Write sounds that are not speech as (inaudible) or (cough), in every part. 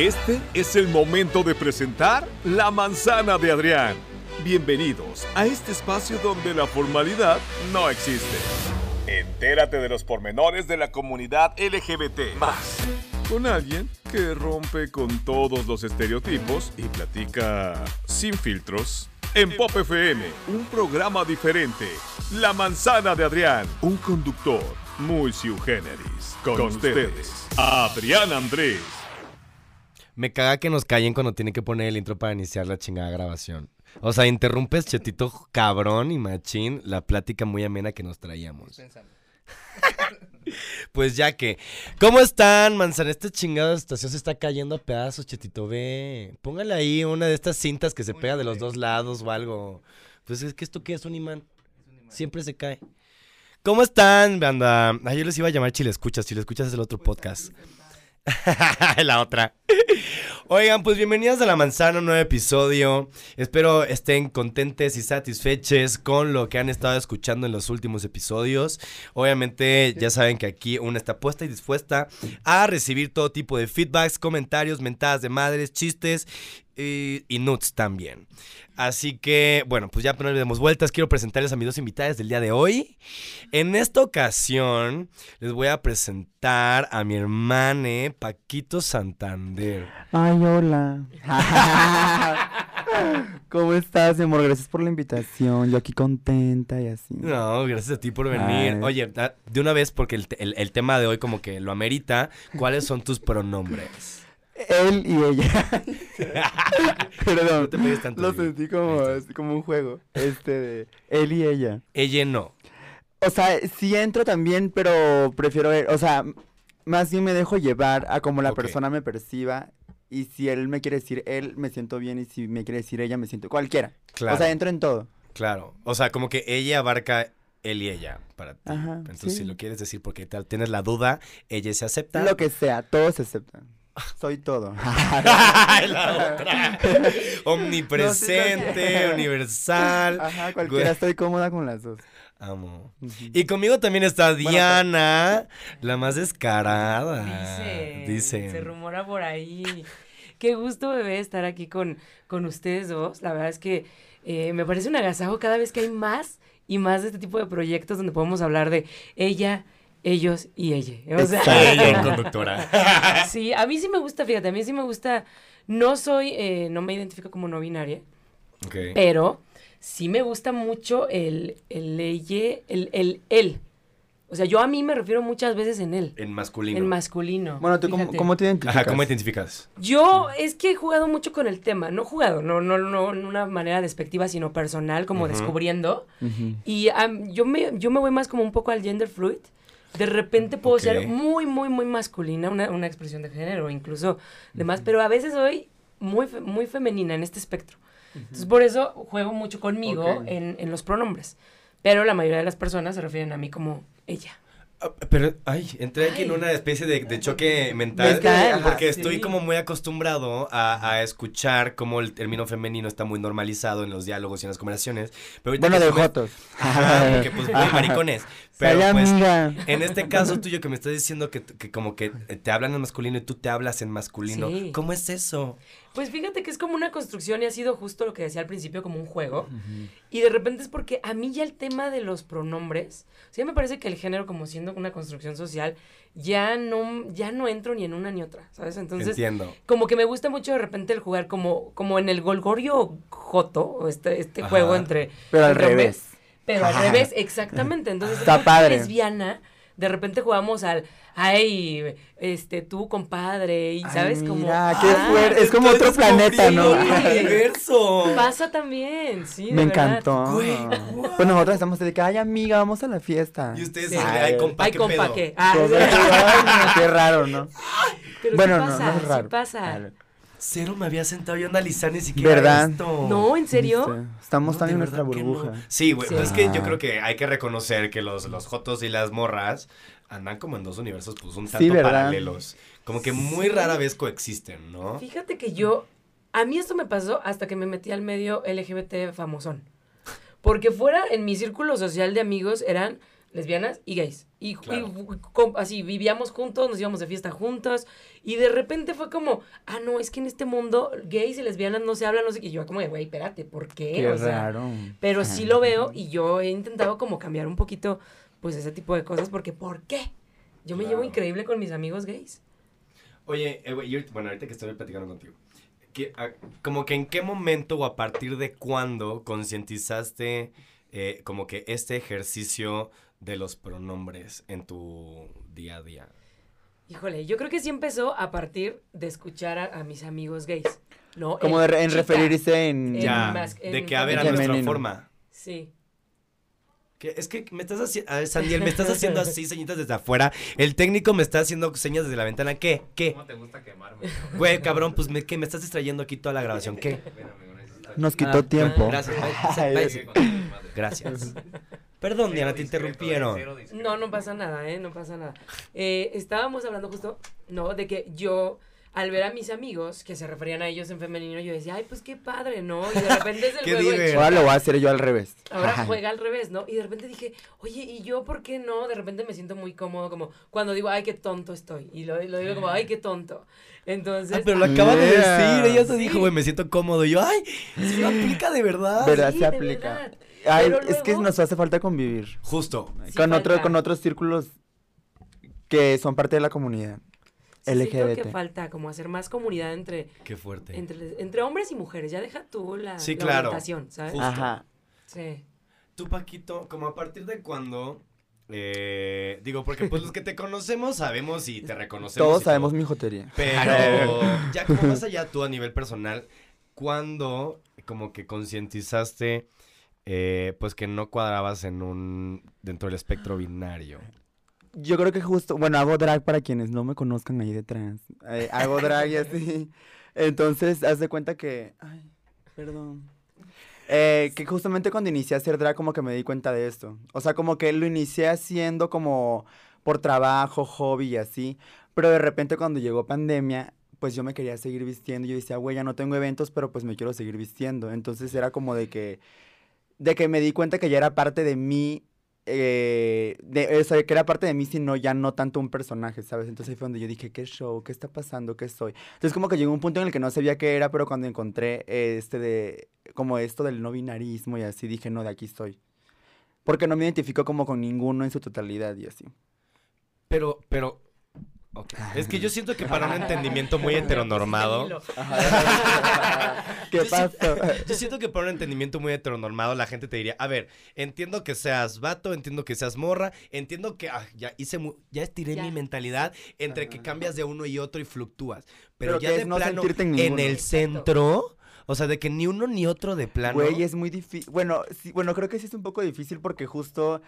Este es el momento de presentar La Manzana de Adrián. Bienvenidos a este espacio donde la formalidad no existe. Entérate de los pormenores de la comunidad LGBT. Más. Con alguien que rompe con todos los estereotipos y platica sin filtros. En Pop FM, un programa diferente. La Manzana de Adrián, un conductor muy sui generis. Con, ustedes, Adrián Andrés. Me caga que nos callen cuando tienen que poner el intro para iniciar la chingada grabación. O sea, interrumpes, chetito cabrón y machín, la plática muy amena que nos traíamos. (laughs) Pues ya que. ¿Cómo están, manzana? Esta chingada estación se está cayendo a pedazos, chetito. Ve. Póngale ahí una de estas cintas que se pega de los dos lados o algo. Pues es que esto qué es un imán. Siempre se cae. ¿Cómo están, banda? Ay, yo les iba a llamar Chile Escuchas. Chile Escuchas es el otro podcast. (laughs) la otra. Oigan, pues bienvenidos a La Manzana, un nuevo episodio. Espero estén contentes y satisfechos con lo que han estado escuchando en los últimos episodios. Obviamente, ya saben que aquí una está puesta y dispuesta a recibir todo tipo de feedbacks, comentarios, mentadas de madres, chistes y, y nuts también. Así que, bueno, pues ya no le demos vueltas. Quiero presentarles a mis dos invitadas del día de hoy. En esta ocasión, les voy a presentar a mi hermane Paquito Santander. Ay, hola. (laughs) ¿Cómo estás, mi amor? Gracias por la invitación. Yo aquí contenta y así. No, gracias a ti por venir. Ay. Oye, da- de una vez, porque el- el tema de hoy como que lo amerita, ¿cuáles son tus pronombres? Él y ella. (laughs) Perdón. No te pegues tanto, Lo sentí como, estás. como un juego. Este de él y ella. Ella no. O sea, sí entro también, pero prefiero él. O sea, más bien me dejo llevar a como la persona me perciba. Y si él me quiere decir él, me siento bien. Y si me quiere decir ella, me siento cualquiera. Claro. O sea, entro en todo. Claro. O sea, como que ella abarca él y ella para ti. Ajá, Entonces, sí. si lo quieres decir porque tienes la duda, ella se acepta. Lo que sea, todos se aceptan. Soy todo. (laughs) la (laughs) otra. Omnipresente, No, sí, universal. Ajá, cualquiera, Güey. estoy cómoda con las dos. Amo. Y conmigo también está Bueno, Diana, la más descarada. Dicen, Dicen. Se rumora por ahí. Qué gusto, bebé, estar aquí con, con ustedes dos. La verdad es que eh, me parece un agasajo cada vez que hay más y más de este tipo de proyectos donde podemos hablar de ella, ellos y ella. O sea, Ella, (laughs) conductora. sí, a mí sí me gusta, fíjate, a mí sí me gusta. No soy, eh, no me identifico como no binaria, Ok. pero sí me gusta mucho el, el ella, el, el él. O sea, yo a mí me refiero muchas veces en él, En masculino. en masculino. Bueno, ¿tú cómo, cómo te identificas? Ajá, ¿cómo identificas? Yo es que he jugado mucho con el tema, no jugado, no, no, no en una manera despectiva, sino personal, como descubriendo. Y am, yo, me, yo me voy más como un poco al gender fluid. De repente puedo ser muy, muy, muy masculina, una, una expresión de género, incluso demás, pero a veces soy muy, muy femenina en este espectro. Entonces, por eso juego mucho conmigo en, en los pronombres. Pero la mayoría de las personas se refieren a mí como ella. Ah, Pero, ay, entré aquí en Ay. una especie de, de choque mental. Mental, ajá, porque sí. estoy como muy acostumbrado a, a escuchar cómo el término femenino está muy normalizado en los diálogos y en las conversaciones. Pero ahorita Bueno, de me- jotos. Ajá, porque pues (laughs) muy maricones. Pero pues, amiga. en este caso tuyo que me estás diciendo que, que como que te hablan en masculino y tú te hablas en masculino. Sí. ¿Cómo es eso? Pues fíjate que es como una construcción y ha sido justo lo que decía al principio, como un juego. Y de repente es porque a mí ya el tema de los pronombres, o sea, me parece que el género como siendo una construcción social, ya no, ya no entro ni en una ni otra, ¿sabes? Entonces, Entiendo. como que me gusta mucho de repente el jugar como, como en el Golgorio Joto, o este, este Ajá. juego entre... Pero al entre revés. Pero al revés, exactamente. Entonces, Está padre. lesbiana, de repente jugamos al, ay, este, tú, compadre, y Ay, sabes como... mira, qué ah, fuerte. Es como otro planeta, ¿no? Universo. Pasa también, sí. de Me verdad. encantó. Güey, Pues nosotros estamos de que, ay, amiga, vamos a la fiesta. Y ustedes, Sí. ay, compa, Ay, qué compa, pedo. ¿qué? Ah, Pues, ay, raro, ¿no? pero bueno, sí no, pasa, no es raro. sí pasa. Vale. Cero me había sentado yo a analizar ni siquiera ¿Verdad? esto. No, ¿en serio? Viste, Estamos No, tan en nuestra burbuja. no. Sí, güey, Sí. pues es que yo Ah. creo que hay que reconocer que los, los jotos y las morras andan como en dos universos, pues un tanto paralelos. Como que muy rara vez coexisten, ¿no? Fíjate que yo, a mí esto me pasó hasta que me metí al medio LGBT famosón. Porque fuera, en mi círculo social de amigos eran lesbianas y gays. Y, Claro. así vivíamos juntos, nos íbamos de fiesta juntos. Y de repente fue como, ah, no, es que en este mundo gays y lesbianas no se hablan, no sé qué. Y yo como de, güey, espérate, ¿por qué? Qué O sea, raro. pero sí lo veo y yo he intentado como cambiar un poquito, pues, ese tipo de cosas, porque ¿por qué? Yo me llevo increíble con mis amigos gays. Oye, eh, bueno, ahorita que estoy platicando contigo, que, como que en qué momento o a partir de cuándo concientizaste eh, como que este ejercicio de los pronombres en tu día a día. Híjole, yo creo que sí empezó a partir de escuchar a, a mis amigos gays, ¿no? Como El de re- en chica. referirse en... En ya, mas- en de que a ver a femenino. nuestra forma. Sí. Que es que me estás haciendo, a ver, Sandiel, me estás haciendo así señitas desde afuera. El técnico me está haciendo señas desde la ventana. ¿Qué? ¿Qué? ¿Cómo te gusta quemarme? Güey, cabrón, pues me, ¿qué? me estás distrayendo aquí toda la grabación. ¿Qué? Amigo, Nos quitó Ah, tiempo. Gracias. (laughs) Gracias. Perdón, Diana, te discreto, interrumpieron. No, no pasa nada, ¿eh? No pasa nada. Eh, estábamos hablando justo, ¿no? De que yo, al ver a mis amigos que se referían a ellos en femenino, yo decía, ay, pues qué padre, ¿no? Y de repente es (laughs) el Qué juego de. Ahora lo voy a hacer yo al revés. Ahora juega al revés, ¿no? Y de repente dije, oye, ¿y yo por qué no? De repente me siento muy cómodo, como cuando digo, ay, qué tonto estoy. Y lo, lo digo como, ay, qué tonto. Entonces, Ah, pero lo acaba de decir. Ella se Sí. dijo, güey, me siento cómodo. Y yo, ay, eso aplica de verdad. ¿Verdad? sí, se de aplica. verdad. Ay, es que nos hace falta convivir. Justo. Sí con, otro, con otros círculos que son parte de la comunidad. sí siento que falta como hacer más comunidad entre, Qué fuerte. entre, entre hombres y mujeres. Ya deja tú la, Sí, la claro. orientación, ¿sabes? Justo. Ajá. Sí. Tú, Paquito, como a partir de cuándo... eh, digo, porque pues los que te conocemos sabemos y te reconocemos. Todos sabemos todo. mi jotería. Pero (laughs) ya como más allá tú a nivel personal, ¿cuándo como que concientizaste eh, pues que no cuadrabas en un dentro del espectro binario? Yo creo que justo, bueno, hago drag para quienes no me conozcan ahí detrás. Eh, hago drag y así. Entonces, haz de cuenta que, ay, perdón. Eh, que justamente cuando inicié a hacer drag como que me di cuenta de esto. O sea, como que lo inicié haciendo como por trabajo, hobby y así. Pero de repente cuando llegó pandemia, pues yo me quería seguir vistiendo. Yo decía, güey, ya no tengo eventos, pero pues me quiero seguir vistiendo. Entonces era como de que, de que me di cuenta que ya era parte de mí eh, de, o sea, que era parte de mí, sino ya no tanto un personaje, ¿sabes? Entonces ahí fue donde yo dije, ¿qué show? ¿Qué está pasando? ¿Qué soy? Entonces como que llegó un punto en el que no sabía qué era, pero cuando encontré este de, como esto del no binarismo y así, dije, no, de aquí estoy. Porque no me identifico como con ninguno en su totalidad y así. Pero, pero... ok. Es que yo siento que para un (laughs) entendimiento muy heteronormado... (laughs) ¿Qué Yo pasó? (laughs) Yo siento que para un entendimiento muy heteronormado la gente te diría, a ver, entiendo que seas vato, entiendo que seas morra, entiendo que ah, ya hice mu- ya estiré Ya. mi mentalidad entre que cambias de uno y otro y fluctúas. Pero, Pero ya de no plano en en, el centro, o sea, de que ni uno ni otro de plano. Güey, es muy difícil. Bueno, sí, bueno, creo que sí es un poco difícil porque justo.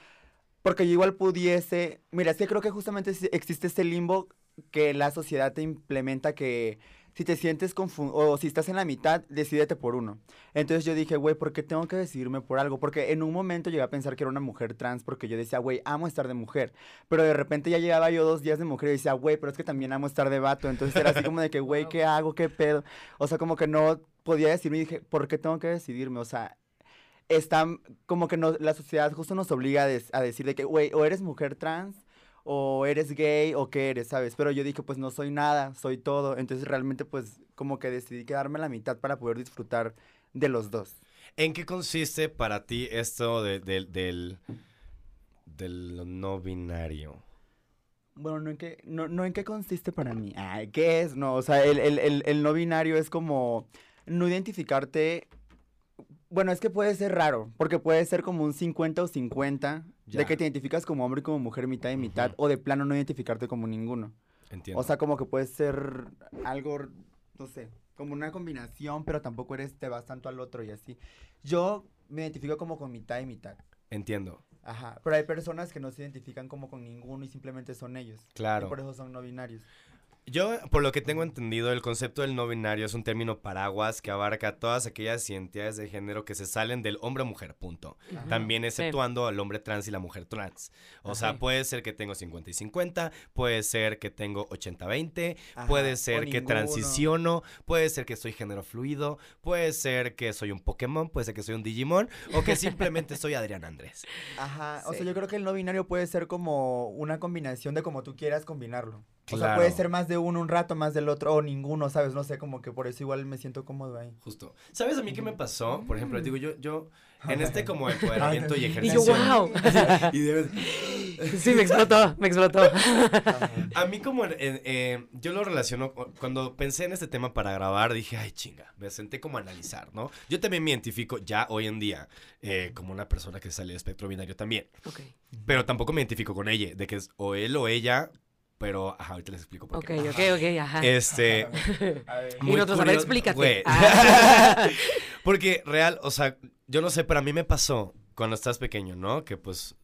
Porque yo igual pudiese. Mira, es que creo que justamente existe este limbo que la sociedad te implementa que si te sientes confundido o si estás en la mitad, decídete por uno. Entonces yo dije, güey, ¿por qué tengo que decidirme por algo? Porque en un momento llegué a pensar que era una mujer trans porque yo decía, güey, amo estar de mujer. Pero de repente ya llevaba yo dos días de mujer y decía, güey, pero es que también amo estar de vato. Entonces era así como de que, (laughs) güey, ¿qué hago? ¿Qué pedo? O sea, como que no podía decidirme y dije, ¿por qué tengo que decidirme? O sea, están como que no, la sociedad justo nos obliga a, des- a decir de que, güey, o eres mujer trans, o eres gay, o qué eres, ¿sabes? Pero yo dije, pues no soy nada, soy todo. Entonces realmente, pues, como que decidí quedarme a la mitad para poder disfrutar de los dos. ¿En qué consiste para ti esto de- de- del, del no binario? Bueno, no en qué, no, no en qué consiste para mí. Ay, ¿qué es? No, o sea, el, el, el, el no binario es como no identificarte. Bueno, es que puede ser raro, porque puede ser como un 50 o 50, Ya. de que te identificas como hombre y como mujer mitad y mitad, o de plano no identificarte como ninguno. Entiendo. O sea, como que puede ser algo, no sé, como una combinación, pero tampoco eres, te vas tanto al otro y así. Yo me identifico como con mitad y mitad. Entiendo. Ajá, pero hay personas que no se identifican como con ninguno y simplemente son ellos. Claro. Y por eso son no binarios. Yo, por lo que tengo entendido, el concepto del no binario es un término paraguas que abarca todas aquellas identidades de género que se salen del hombre o mujer, punto. También exceptuando al hombre trans y la mujer trans. O sea, puede ser que tengo 50 y 50, puede ser que tengo 80-20, Ajá, puede ser que ninguno. transiciono, puede ser que soy género fluido, puede ser que soy un Pokémon, puede ser que soy un Digimon o que simplemente soy Adrián Andrés. Ajá, o sea, yo creo que el no binario puede ser como una combinación de como tú quieras combinarlo. O sea, puede ser más de uno un rato, más del otro, o ninguno, ¿sabes? No sé, como que por eso igual me siento cómodo ahí. Justo. ¿Sabes a mí qué me pasó? Por ejemplo, digo, yo, yo, en este (laughs) como empoderamiento y Y ejercicio. yo, wow. (laughs) Y de- Sí, me explotó, me explotó. (laughs) A mí como, eh, yo lo relaciono, cu- cuando pensé en este tema para grabar, dije, ay chinga, me senté como a analizar, ¿no? Yo también me identifico ya hoy en día eh, como una persona que sale del espectro binario también, Ok, pero tampoco me identifico con ella, de que es o él o ella, pero, ajá, ahorita les explico por ok, qué. ok, ok, ajá. Este, (laughs) A ver. Y nosotros, a ver, curioso- explícate. Güey. Ah. (laughs) Porque real, o sea, yo no sé, pero a mí me pasó cuando estás pequeño, ¿no? Que pues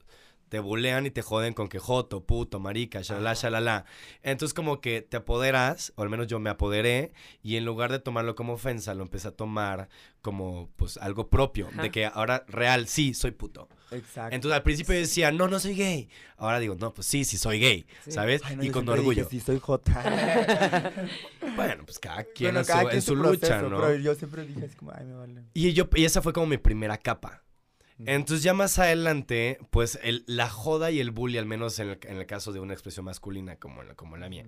te bulean y te joden con que joto, puto, marica, shalala, shalala. Entonces como que te apoderas, o al menos yo me apoderé, y en lugar de tomarlo como ofensa, lo empecé a tomar como pues algo propio, Ajá. de que ahora real, sí, soy puto. Exacto. Entonces al principio decía, no, no soy gay. Ahora digo, no, pues sí, sí soy gay, Sí. ¿sabes? Ay, no, y yo con siempre dije, orgullo. sí, soy Jota. (laughs) Bueno, pues cada quien Bueno, en su, cada en quien su su lucha, proceso, ¿no? Pero yo siempre dije así como, ay, me vale. Y, yo, y esa fue como mi primera capa. Entonces ya más adelante, pues el- la joda y el bully, al menos en el, en el caso de una expresión masculina como, la- como la mía,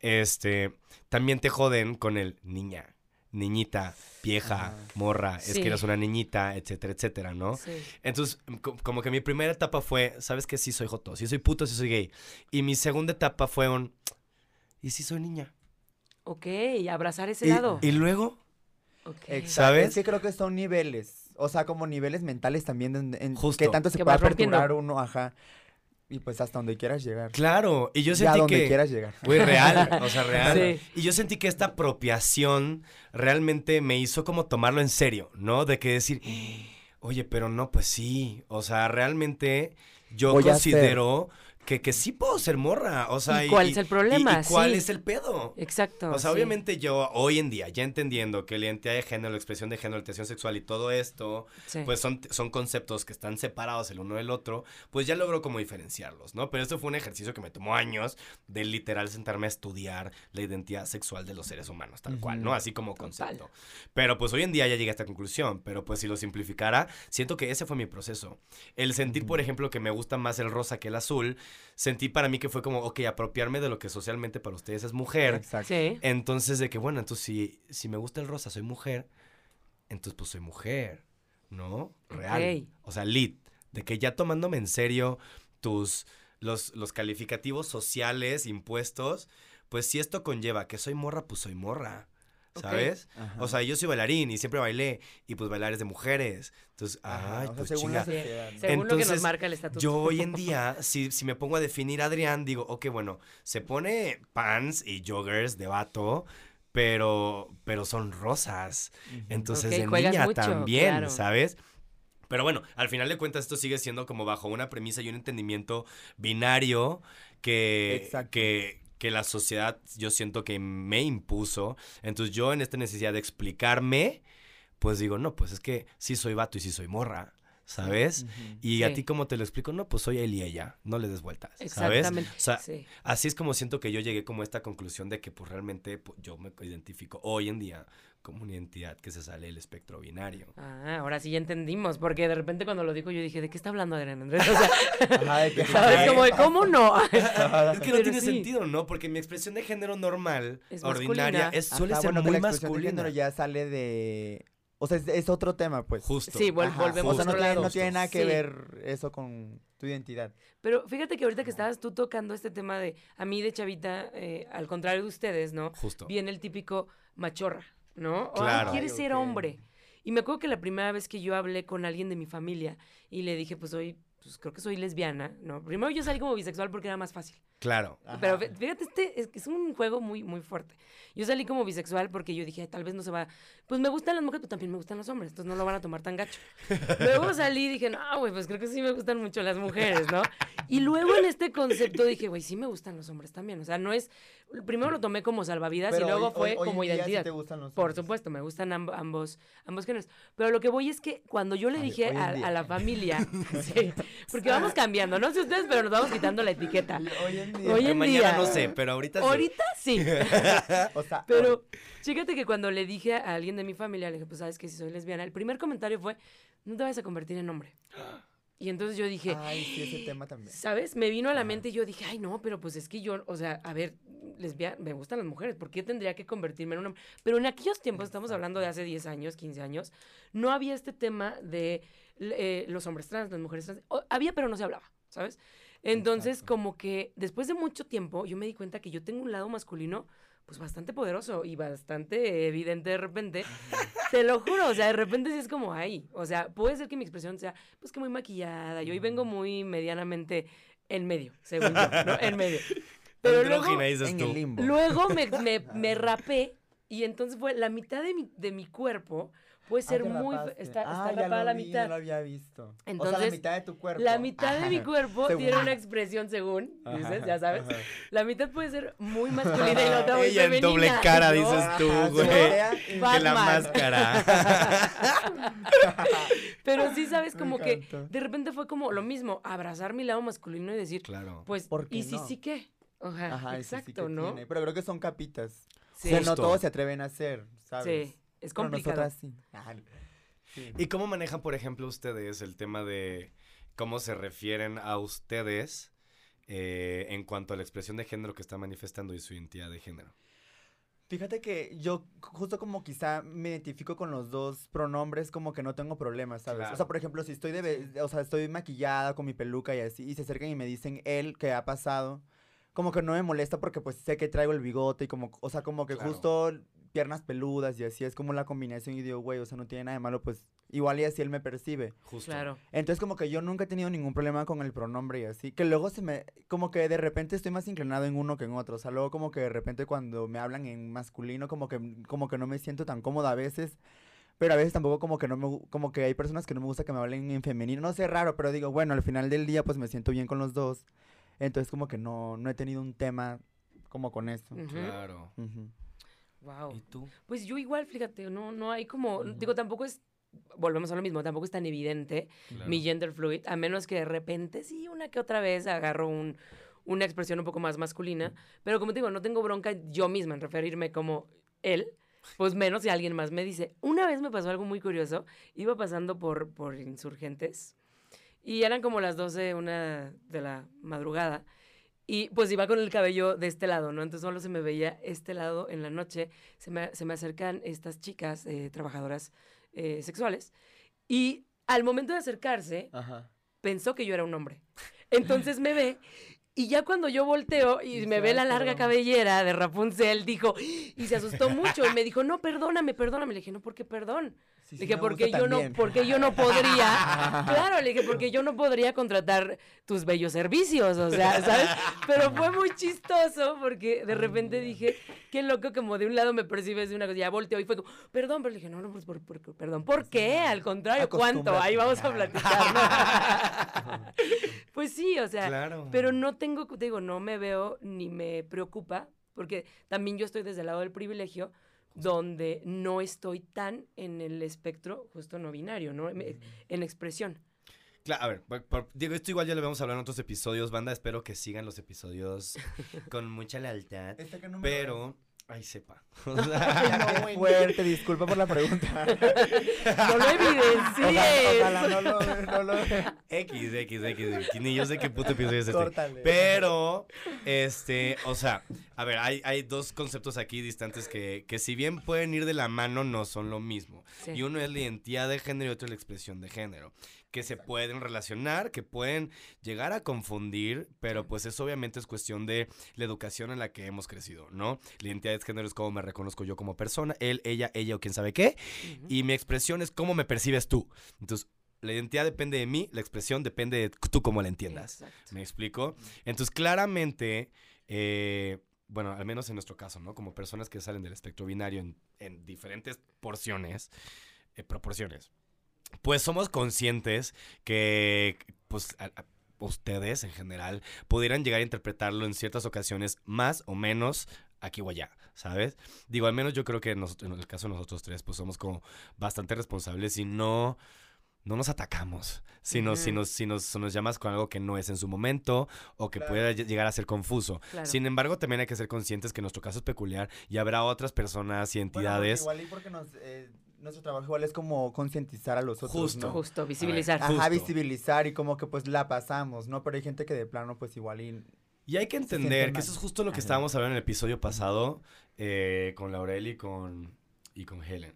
este, también te joden con el niña, niñita, vieja, Ajá. morra, es que eres una niñita, etcétera, etcétera, ¿no? Sí. Entonces, co- como que mi primera etapa fue, ¿sabes qué? Sí soy joto, sí soy puto, sí soy gay. Y mi segunda etapa fue un, ¿y sí soy niña? Ok, abrazar ese Y, lado. y luego. ¿Sabes? Es que creo que son niveles. O sea, como niveles mentales también. En, en- Justo. Que tanto se Que puede aperturar uno, ajá. Y pues hasta donde quieras llegar. claro, y yo sentí donde que... quieras llegar. Güey, real, o sea, (laughs) real. Sí. Y yo sentí que esta apropiación realmente me hizo como tomarlo en serio, ¿no? De que decir, oye, pero no, pues sí. O sea, realmente yo Voy a considero que, que sí puedo ser morra. O sea, ¿Y cuál es el problema? ¿Y, cuál Sí. es el pedo? Exacto. O sea, sí. obviamente yo hoy en día, ya entendiendo que la identidad de género, la expresión de género, la orientación sexual y todo esto, Sí. pues son, son conceptos que están separados el uno del otro, pues ya logro como diferenciarlos, ¿no? Pero esto fue un ejercicio que me tomó años de literal sentarme a estudiar la identidad sexual de los seres humanos, tal cual, ¿no? Así como Total. concepto. Pero pues hoy en día ya llegué a esta conclusión, pero pues si lo simplificara, siento que ese fue mi proceso. El sentir, por ejemplo, que me gusta más el rosa que el azul, sentí para mí que fue como, ok, apropiarme de lo que socialmente para ustedes es mujer. Exacto. Sí. Entonces, de que, bueno, entonces si, si me gusta el rosa, soy mujer, entonces pues soy mujer, ¿no? Real. O sea, lit. De que ya tomándome en serio tus, los, los calificativos sociales, impuestos, pues si esto conlleva que soy morra, pues soy morra. ¿Sabes? O sea, yo soy bailarín y siempre bailé, y pues bailar es de mujeres. Entonces, Ajá, ay, o sea, pues según chinga. sociedad, ¿no? Según lo que nos Entonces, marca el estatuto. Yo hoy en día, si, si me pongo a definir a Adrián, digo, ok, bueno, se pone pants y joggers de vato, pero, pero son rosas. Entonces, Ok, de juegas niña mucho, también, claro. ¿sabes? Pero bueno, al final de cuentas esto sigue siendo como bajo una premisa y un entendimiento binario que, Exacto. que, que la sociedad yo siento que me impuso. Entonces yo en esta necesidad de explicarme, pues digo, no, pues es que sí soy vato y sí soy morra, ¿sabes? Y a ti cómo te lo explico, no, pues soy él y ella, no le des vueltas, ¿sabes? Exactamente. O sea, sí. así es como siento que yo llegué como a esta conclusión de que pues realmente pues, yo me identifico hoy en día como una identidad que se sale del espectro binario. Ah, ahora sí ya entendimos, porque de repente cuando lo dijo yo dije, ¿de qué está hablando Adrián Andrés? O sea, Ajá, de que- ¿sabes? Como de, ¿cómo no? (laughs) Es (laughs) que no Pero tiene sí. sentido, ¿no? Porque mi expresión de género normal, Es ordinaria, es, suele Ajá, ser bueno, muy la de masculina. género ya sale de... O sea, es, es otro tema, pues. Justo. Sí, vol- Ajá, volvemos O sea, a no otro tiene, lado. no tiene nada que Sí. ver eso con tu identidad. Pero fíjate que ahorita que estabas tú tocando este tema de, a mí de chavita, eh, al contrario de ustedes, ¿no? Justo. Viene el típico machorra, ¿no? O, "Ay, Claro. quieres Ay, ser hombre. Y me acuerdo que la primera vez que yo hablé con alguien de mi familia y le dije, pues soy, pues creo que soy lesbiana, ¿no? Primero yo salí como bisexual porque era más fácil. Claro. Pero fí- fíjate, este es, es un juego muy, muy fuerte. Yo salí como bisexual porque yo dije, tal vez no se va. Pues me gustan las mujeres, pero también me gustan los hombres, entonces no lo van a tomar tan gacho. (laughs) Luego salí y dije, no, güey, pues creo que sí me gustan mucho las mujeres, ¿no? Y luego en este concepto dije, güey, sí me gustan los hombres también. O sea, no es. Primero lo tomé como salvavidas Pero y luego hoy- fue hoy- hoy como en día sí identidad. te gustan los Por supuesto, me gustan amb- ambos, ambos géneros. Pero lo que voy es que cuando yo le Ay, dije hoy a, a la familia, (laughs) (laughs) sí, porque vamos cambiando, no sé ustedes, pero nos vamos quitando la etiqueta. (laughs) Hoy en día. Hoy Pero en mañana día- no sé, pero ahorita sí. Ahorita sí. (laughs) O sea, Pero fíjate que cuando le dije a alguien de mi familia, le dije, pues sabes que si soy lesbiana, el primer comentario fue, no te vayas a convertir en hombre. Y entonces yo dije, Ay, sí, ese tema también. ¿sabes? Me vino a la mente y yo dije, ay, no, pero pues es que yo, o sea, a ver, lesbiana, me gustan las mujeres, ¿por qué tendría que convertirme en un hombre? Pero en aquellos tiempos, estamos hablando de hace 10 años, 15 años, no había este tema de eh, los hombres trans, las mujeres trans. O- había, pero no se hablaba, ¿sabes? Entonces, Exacto. como que después de mucho tiempo, yo me di cuenta que yo tengo un lado masculino, pues bastante poderoso y bastante evidente de repente. Te lo juro, o sea, de repente sí es como, ay, o sea, puede ser que mi expresión sea, pues que muy maquillada, yo hoy vengo muy medianamente en medio, según yo, ¿no? En medio. (laughs) Pero luego, En tú. el limbo. luego me, me, me rapé y entonces fue la mitad de mi, de mi cuerpo puede Ah, ser muy... rapaste. Está, está Ah, rapada la vi, mitad. No lo había visto. o sea, la Entonces, mitad de tu cuerpo. La mitad de mi cuerpo Según. tiene una expresión según, Ajá, dices, ya sabes. ajá. La mitad puede ser muy masculina y la otra muy Ella en femenina. doble cara, ¿no? dices tú, güey. Que la máscara. (laughs) Pero sí sabes (laughs) como que de repente fue como lo mismo, abrazar mi lado masculino y decir, claro. pues, ¿Por qué ¿y si no? sí qué? Ajá, Ajá, ese sí exacto, que ¿no? tiene. Pero creo que son capitas. Sí, O sea, no todos se atreven a hacer, ¿sabes? sí, es Pero complicado. nosotras sí. Ah, sí. ¿Y cómo manejan, por ejemplo, ustedes el tema de cómo se refieren a ustedes eh, en cuanto a la expresión de género que está manifestando y su identidad de género? Fíjate que yo justo como quizá me identifico con los dos pronombres, como que no tengo problemas, ¿sabes? Claro. O sea, por ejemplo, si estoy de, o sea, estoy maquillada con mi peluca y así, y se acercan y me dicen él, que ha pasado, como que no me molesta porque pues sé que traigo el bigote y como, o sea, como que Claro. justo piernas peludas y así, es como la combinación y digo, güey, o sea, no tiene nada de malo, pues igual y así él me percibe. Justo. Claro. Entonces como que yo nunca he tenido ningún problema con el pronombre y así, que luego se me, como que de repente estoy más inclinado en uno que en otro, o sea, luego como que de repente cuando me hablan en masculino como que, como que no me siento tan cómoda a veces, pero a veces tampoco como que no me, como que hay personas que no me gusta que me hablen en femenino, no sé, raro, pero digo, bueno, al final del día pues me siento bien con los dos, entonces como que no, no he tenido un tema como con eso. Ujú. Claro. Ujú. Wow. ¿Y tú? Pues yo igual, fíjate, no, no hay como, digo, tampoco es, volvemos a lo mismo, tampoco es tan evidente Claro. mi gender fluid, a menos que de repente sí, una que otra vez agarro un, una expresión un poco más masculina, pero como te digo, no tengo bronca yo misma en referirme como él, pues menos si alguien más me dice. Una vez me pasó algo muy curioso, iba pasando por, por insurgentes y eran como las 12, una de la madrugada. Y pues iba con el cabello de este lado, ¿no? Entonces solo se me veía este lado en la noche. Se me, se me acercan estas chicas eh, trabajadoras eh, sexuales. Y al momento de acercarse, Ajá. pensó que yo era un hombre. Entonces me ve. Y ya cuando yo volteo y me ve la "Ay, larga perdón". cabellera de Rapunzel, dijo, y se asustó mucho. Y me dijo, no, perdóname, perdóname. Le dije, no, ¿por qué perdón? Sí, Le dije, porque yo no, también". porque yo no podría. (laughs) claro, le dije, porque yo no podría contratar tus bellos servicios, o sea, ¿sabes? Pero fue muy chistoso porque de repente dije, qué loco, como de un lado me percibes de una cosa, ya volteó y fue como, perdón, pero le dije, no, no, pues, por, por- perdón, ¿por qué? Al contrario, ¿cuánto? Ahí vamos a platicar, ¿no? (laughs) pues sí, o sea, Claro. pero no tengo, te digo, no me veo ni me preocupa, porque también yo estoy desde el lado del privilegio, donde no estoy tan en el espectro justo no binario, ¿no? En expresión. Claro, a ver, por- por- digo, esto igual ya lo vamos a hablar en otros episodios, banda. Espero que sigan los episodios (laughs) con mucha lealtad. Este, ¿qué número Pero, ay, sepa. (laughs) O sea, (laughs) fuerte, disculpa por la pregunta. (laughs) No lo evidencies. Ojalá, ojalá no lo, no lo X, X, X, X. Ni yo sé qué puto episodio es este. Córtale. Pero, este, o sea, a ver, hay, hay dos conceptos aquí distantes que, que si bien pueden ir de la mano, no son lo mismo. Sí. Y uno es la identidad de género y otro es la expresión de género. Que se pueden relacionar, que pueden llegar a confundir, pero pues eso obviamente es cuestión de la educación en la que hemos crecido, ¿no? La identidad de género es cómo me reconozco yo como persona, él, ella, ella o quién sabe qué. Y mi expresión es cómo me percibes tú. Entonces, la identidad depende de mí, la expresión depende de tú cómo la entiendas. Exacto. ¿Me explico? Entonces, claramente, eh, bueno, al menos en nuestro caso, ¿no? Como personas que salen del espectro binario en, en diferentes porciones, eh, proporciones, pues somos conscientes que, pues, a- a- ustedes en general pudieran llegar a interpretarlo en ciertas ocasiones más o menos aquí o allá, ¿sabes? Digo, al menos yo creo que nos- en el caso de nosotros tres, pues somos como bastante responsables y no, no nos atacamos. Si, nos, si, nos, si, nos, si nos llamas con algo que no es en su momento o que Claro. pueda lle- llegar a ser confuso. Claro. Sin embargo, también hay que ser conscientes que nuestro caso es peculiar y habrá otras personas y Bueno, entidades. igual y porque nos, eh, nuestro trabajo igual es como concientizar a los otros, Justo. ¿no? Justo, visibilizar. Justo. Ajá, visibilizar y como que pues la pasamos, ¿no? Pero hay gente que de plano pues igual y... Y hay que entender que eso es justo lo que Ajá. estábamos hablando en el episodio pasado eh, con Laurel y con, y con Helen.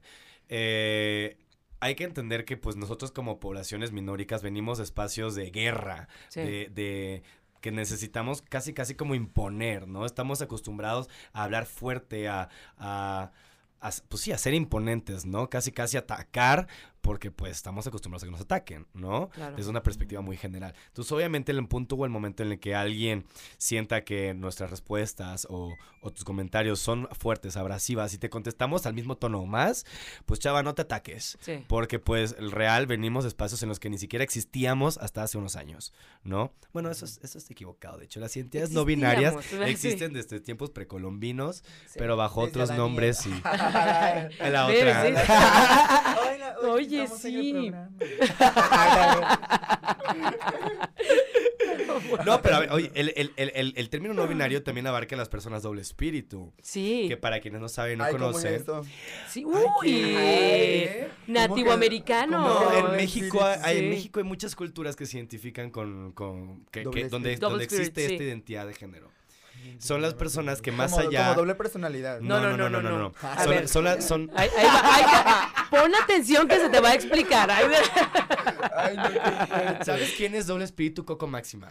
Eh, hay que entender que pues nosotros como poblaciones minóricas venimos de espacios de guerra, Sí. de, de- que necesitamos casi casi como imponer, ¿no? Estamos acostumbrados a hablar fuerte, a, a- a- pues sí, a ser imponentes, ¿no? Casi casi atacar porque pues estamos acostumbrados a que nos ataquen, ¿no? Claro. Desde una perspectiva muy general. Entonces, obviamente, el punto o el momento en el que alguien sienta que nuestras respuestas o, o tus comentarios son fuertes, abrasivas y te contestamos al mismo tono o más, pues chava, no te ataques. Sí. Porque pues el real venimos de espacios en los que ni siquiera existíamos hasta hace unos años, ¿no? Bueno, eso es, eso está equivocado. De hecho, las identidades no binarias (laughs) sí. existen desde tiempos precolombinos, Sí. pero bajo Desde otros nombres y... (laughs) (laughs) La otra. sí. Oye, sí. (laughs) No, pero a ver, oye, el, el- el- el- el término no binario también abarca a las personas doble espíritu. Sí. Que para quienes no saben, no Ay, ¿cómo es conocen. Sí. Uy. Nativo que- americano. No, en México, hay, en. México hay muchas culturas que se identifican con, con que, que- donde, donde existe sí. esta identidad de género. Son las personas que más como, allá. Como doble personalidad. No, no, no, no, no, no. A Son, ver. son la- son- Ahí- ahí va, ahí va. Pon atención que se te va a explicar. Ahí. Ay, no, ¿Sabes quién es doble espíritu Coco Máxima?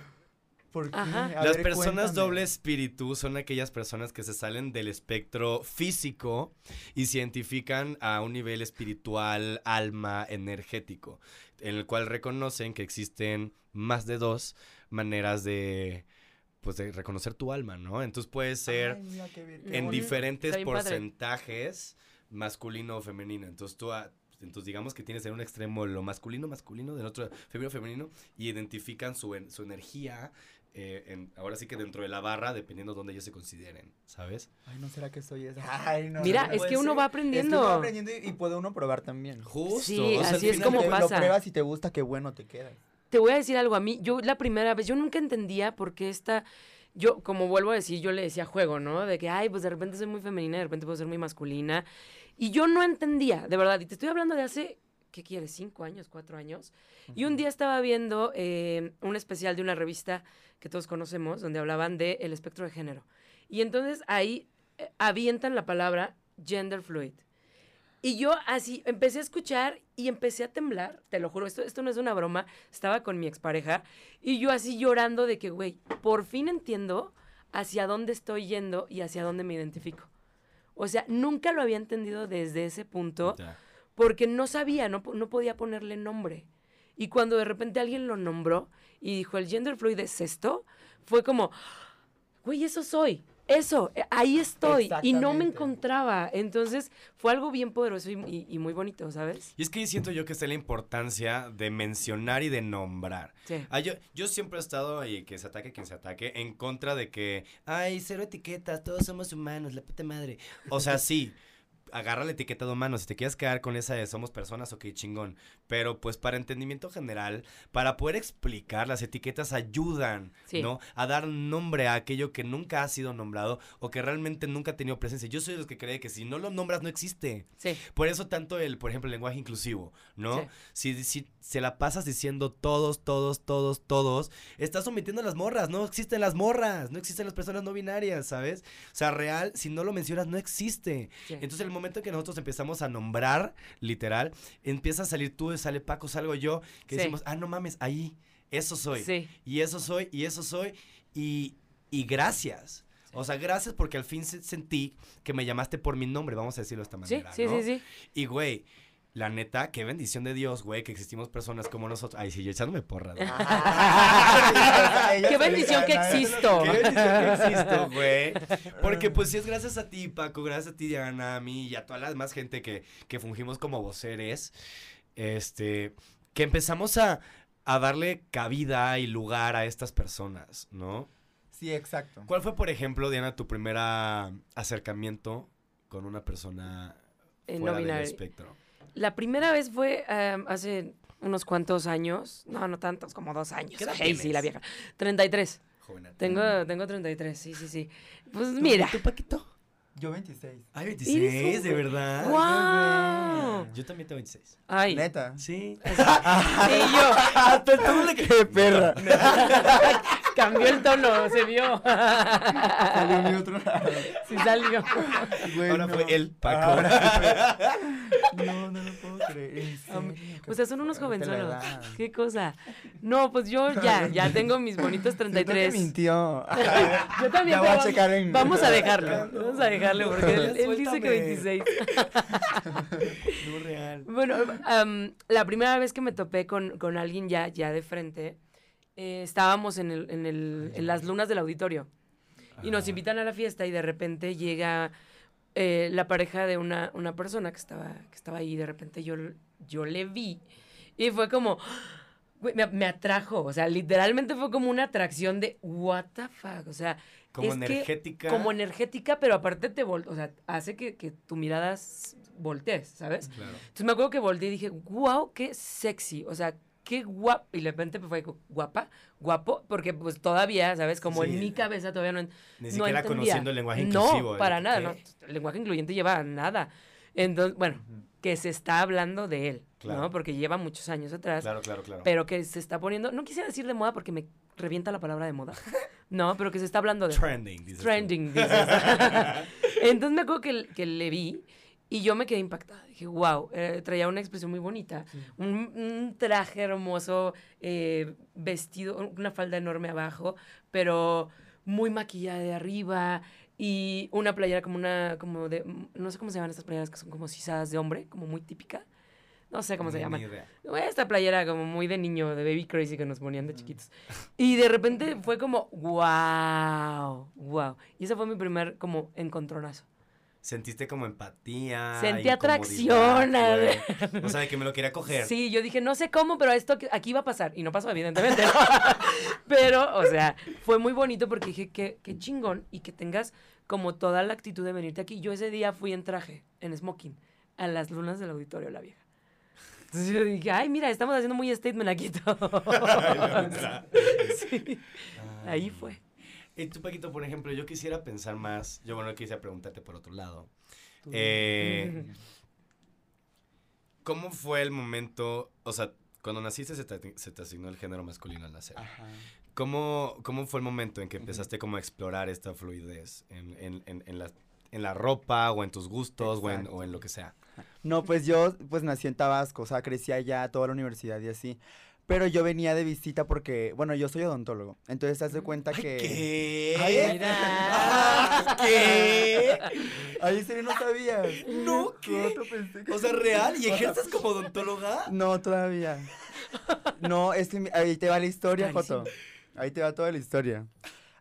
¿Por qué? Las ver, personas cuéntame. doble espíritu son aquellas personas que se salen del espectro físico y se identifican a un nivel espiritual, alma, energético, en el cual reconocen que existen más de dos maneras de pues de reconocer tu alma, ¿no? Entonces puede ser Ay, mira, qué bien, qué en bonito. diferentes padre. porcentajes masculino o femenino. Entonces tú, a- entonces digamos que tienes en un extremo lo masculino, masculino, del otro femenino, femenino, y identifican su, en- su energía, eh, en- ahora sí que dentro de la barra, dependiendo de donde ellos se consideren, ¿sabes? Ay, no será que soy esa. Ay, no. Mira, no es que uno va Es que uno aprendiendo. va aprendiendo y, y puede uno probar también. Justo. Sí, o sea, así es como te- de- Lo pasa. pruebas y te gusta, qué bueno te quedas. Te voy a decir algo a mí. Yo la primera vez, yo nunca entendía por qué esta. Yo, como vuelvo a decir, yo le decía juego, ¿no? De que, ay, pues de repente soy muy femenina, de repente puedo ser muy masculina. Y yo no entendía, de verdad. Y te estoy hablando de hace, ¿qué quieres? ¿Cinco años? ¿Cuatro años? Y un día estaba viendo eh, un especial de una revista que todos conocemos, donde hablaban del el espectro de género. Y entonces ahí eh, avientan la palabra gender fluid. Y yo así empecé a escuchar y empecé a temblar, te lo juro, esto, esto no es una broma, estaba con mi expareja y yo así llorando de que, güey, por fin entiendo hacia dónde estoy yendo y hacia dónde me identifico. O sea, nunca lo había entendido desde ese punto porque no sabía, no, no podía ponerle nombre. Y cuando de repente alguien lo nombró y dijo, el gender fluid es esto, fue como, güey, eso soy, eso, eh, ahí estoy. Y no me encontraba. Entonces fue algo bien poderoso y, y- y muy bonito, ¿sabes? Y es que siento yo que está la importancia de mencionar y de nombrar. Sí. Ah, yo, yo siempre he estado ahí, que se ataque quien se ataque, en contra de que, ay, cero etiquetas, todos somos humanos, la puta madre. O sea, sí, agarra la etiqueta de humano, si te quieres quedar con esa de somos personas, ok, chingón. Pero pues para entendimiento general, para poder explicar, las etiquetas ayudan, Sí. ¿no? A dar nombre a aquello que nunca ha sido nombrado o que realmente nunca ha tenido presencia. Yo soy de los que cree que si no lo nombras no existe. Sí. Por eso tanto el, por ejemplo, el lenguaje inclusivo, ¿no? Sí. Si, si se la pasas diciendo todos, todos, todos, todos, estás omitiendo a las morras, no existen las morras, no existen las personas no binarias, ¿sabes? O sea, real, si no lo mencionas, no existe. Entonces, el momento que nosotros empezamos a nombrar, literal, empieza a salir tú, sale Paco, salgo yo, que Sí. decimos, ah, no mames, ahí, eso soy. Sí. Y eso soy, y eso soy, y, y gracias. O sea, gracias porque al fin se- sentí que me llamaste por mi nombre, vamos a decirlo de esta Sí, manera. sí, ¿no? sí, sí. Y güey, La neta, qué bendición de Dios, güey, que existimos personas como nosotros. Ay, sí, yo echándome porras. güey. (laughs) Qué bendición que existo. Qué bendición que existo, (laughs) güey. Porque pues sí es gracias a ti, Paco, gracias a ti, Diana, a mí y a toda la demás gente que, que fungimos como voceres, este, que empezamos a, a darle cabida y lugar a estas personas, ¿no? Sí, exacto. ¿Cuál fue, por ejemplo, Diana, tu primer acercamiento con una persona fuera no del espectro? La primera vez fue em, hace unos cuantos años. No, no tantos, como dos años. ¿Qué edad Ay, sí, la vieja. 33. Joven. Tengo, tengo 33, sí, sí, sí. Pues mira. ¿Tú, Paquito? Yo 26. Ay, Eres 26, un de verdad. ¡Guau! Yo también tengo 26. Ay. Neta. Sí. Sí, (laughs) yo. Hasta tú le crees perra. (laughs) (laughs) Cambió el tono, se vio. Salió mi otro lado. Sí salió. Güey, Ahora fue el Paco. Ahora fue- No, no lo puedo creer. O sea, son unos jovenzuelos. Qué cosa. No, pues yo (laughs) ya, ya tengo mis bonitos Siento que 33. mintió. (laughs) Yo también. Voy a pero checar en- Vamos a dejarlo. Vamos a dejarlo porque él, él dice que 26. (laughs) No real. Bueno, la primera vez que me topé con, con alguien ya, ya de frente, eh, estábamos en, el, en, el, en las lunas del auditorio. Y nos invitan a la fiesta y de repente llega eh, la pareja de una, una persona que estaba, que estaba ahí. Y de repente yo, yo le vi y fue como... me, me atrajo, o sea, literalmente fue como una atracción de what the fuck, o sea, Como es que- energética. como energética, pero aparte te vol o sea, hace que, que tu mirada voltees, ¿sabes? Claro. Entonces me acuerdo que volteé y dije, wow, qué sexy, o sea, qué guapo. Y de repente fue guapa, guapo, porque pues todavía, ¿sabes? Como Sí. en mi cabeza todavía no, Ni no siquiera conociendo el lenguaje inclusivo. No, para ¿eh? nada, ¿Qué? no. El lenguaje incluyente lleva nada. Entonces, bueno, que se está hablando de él, Claro. ¿no? Porque lleva muchos años atrás. Claro, claro, claro. Pero que se está poniendo, no quisiera decir de moda porque me revienta la palabra de moda. (laughs) No, pero que se está hablando de Trending, dices trending, dices. (laughs) (laughs) Entonces me acuerdo que, que le vi y yo me quedé impactada. Dije, wow, traía una expresión muy bonita, un, un traje hermoso, eh, vestido, una falda enorme abajo, pero muy maquillada de arriba y una playera como una, como de, no sé cómo se llaman estas playeras que son como sisadas de hombre, como muy típica. No sé cómo se Ni llaman. idea. Esta playera como muy de niño, de baby crazy que nos ponían de chiquitos. Y de repente fue como, wow, wow. Y ese fue mi primer como encontronazo. Sentiste como empatía. Sentí atracción, a güey. ver. O sea, de que me lo quería (laughs) coger. Sí, yo dije, no sé cómo, pero esto aquí va a pasar. Y no pasó, evidentemente. ¿no? (laughs) pero, o sea, fue muy bonito porque dije, qué, qué chingón. Y que tengas como toda la actitud de venirte aquí. Yo ese día fui en traje, en smoking, a las lunas del auditorio La Vieja. Entonces yo dije, ay, mira, estamos haciendo muy statement aquí todo. (laughs) sí. Ahí fue. Y tú, Paquito, por ejemplo, yo quisiera pensar más. Yo, bueno, quisiera preguntarte por otro lado. Eh, (laughs) ¿Cómo fue el momento? O sea, cuando naciste se te, se te asignó el género masculino al nacer. Ajá. ¿Cómo, ¿Cómo fue el momento en que empezaste como a explorar esta fluidez en, en, en, en la, en la ropa o en tus gustos o en, o en lo que sea? No, pues yo pues nací en Tabasco, o sea, crecí allá, toda la universidad y así. Pero yo venía de visita porque, bueno, yo soy odontólogo. Entonces te das de cuenta que... ¿Qué? Ay, Mira. Ah, (laughs) ¿Qué? Ay, ¿en serio no sabías? No, ¿qué? ¿Cómo te pensé que- O sea, ¿real? ¿Y ejerces como odontóloga? No, todavía. No, es que ahí te va la historia. Joto. Ahí te va toda la historia.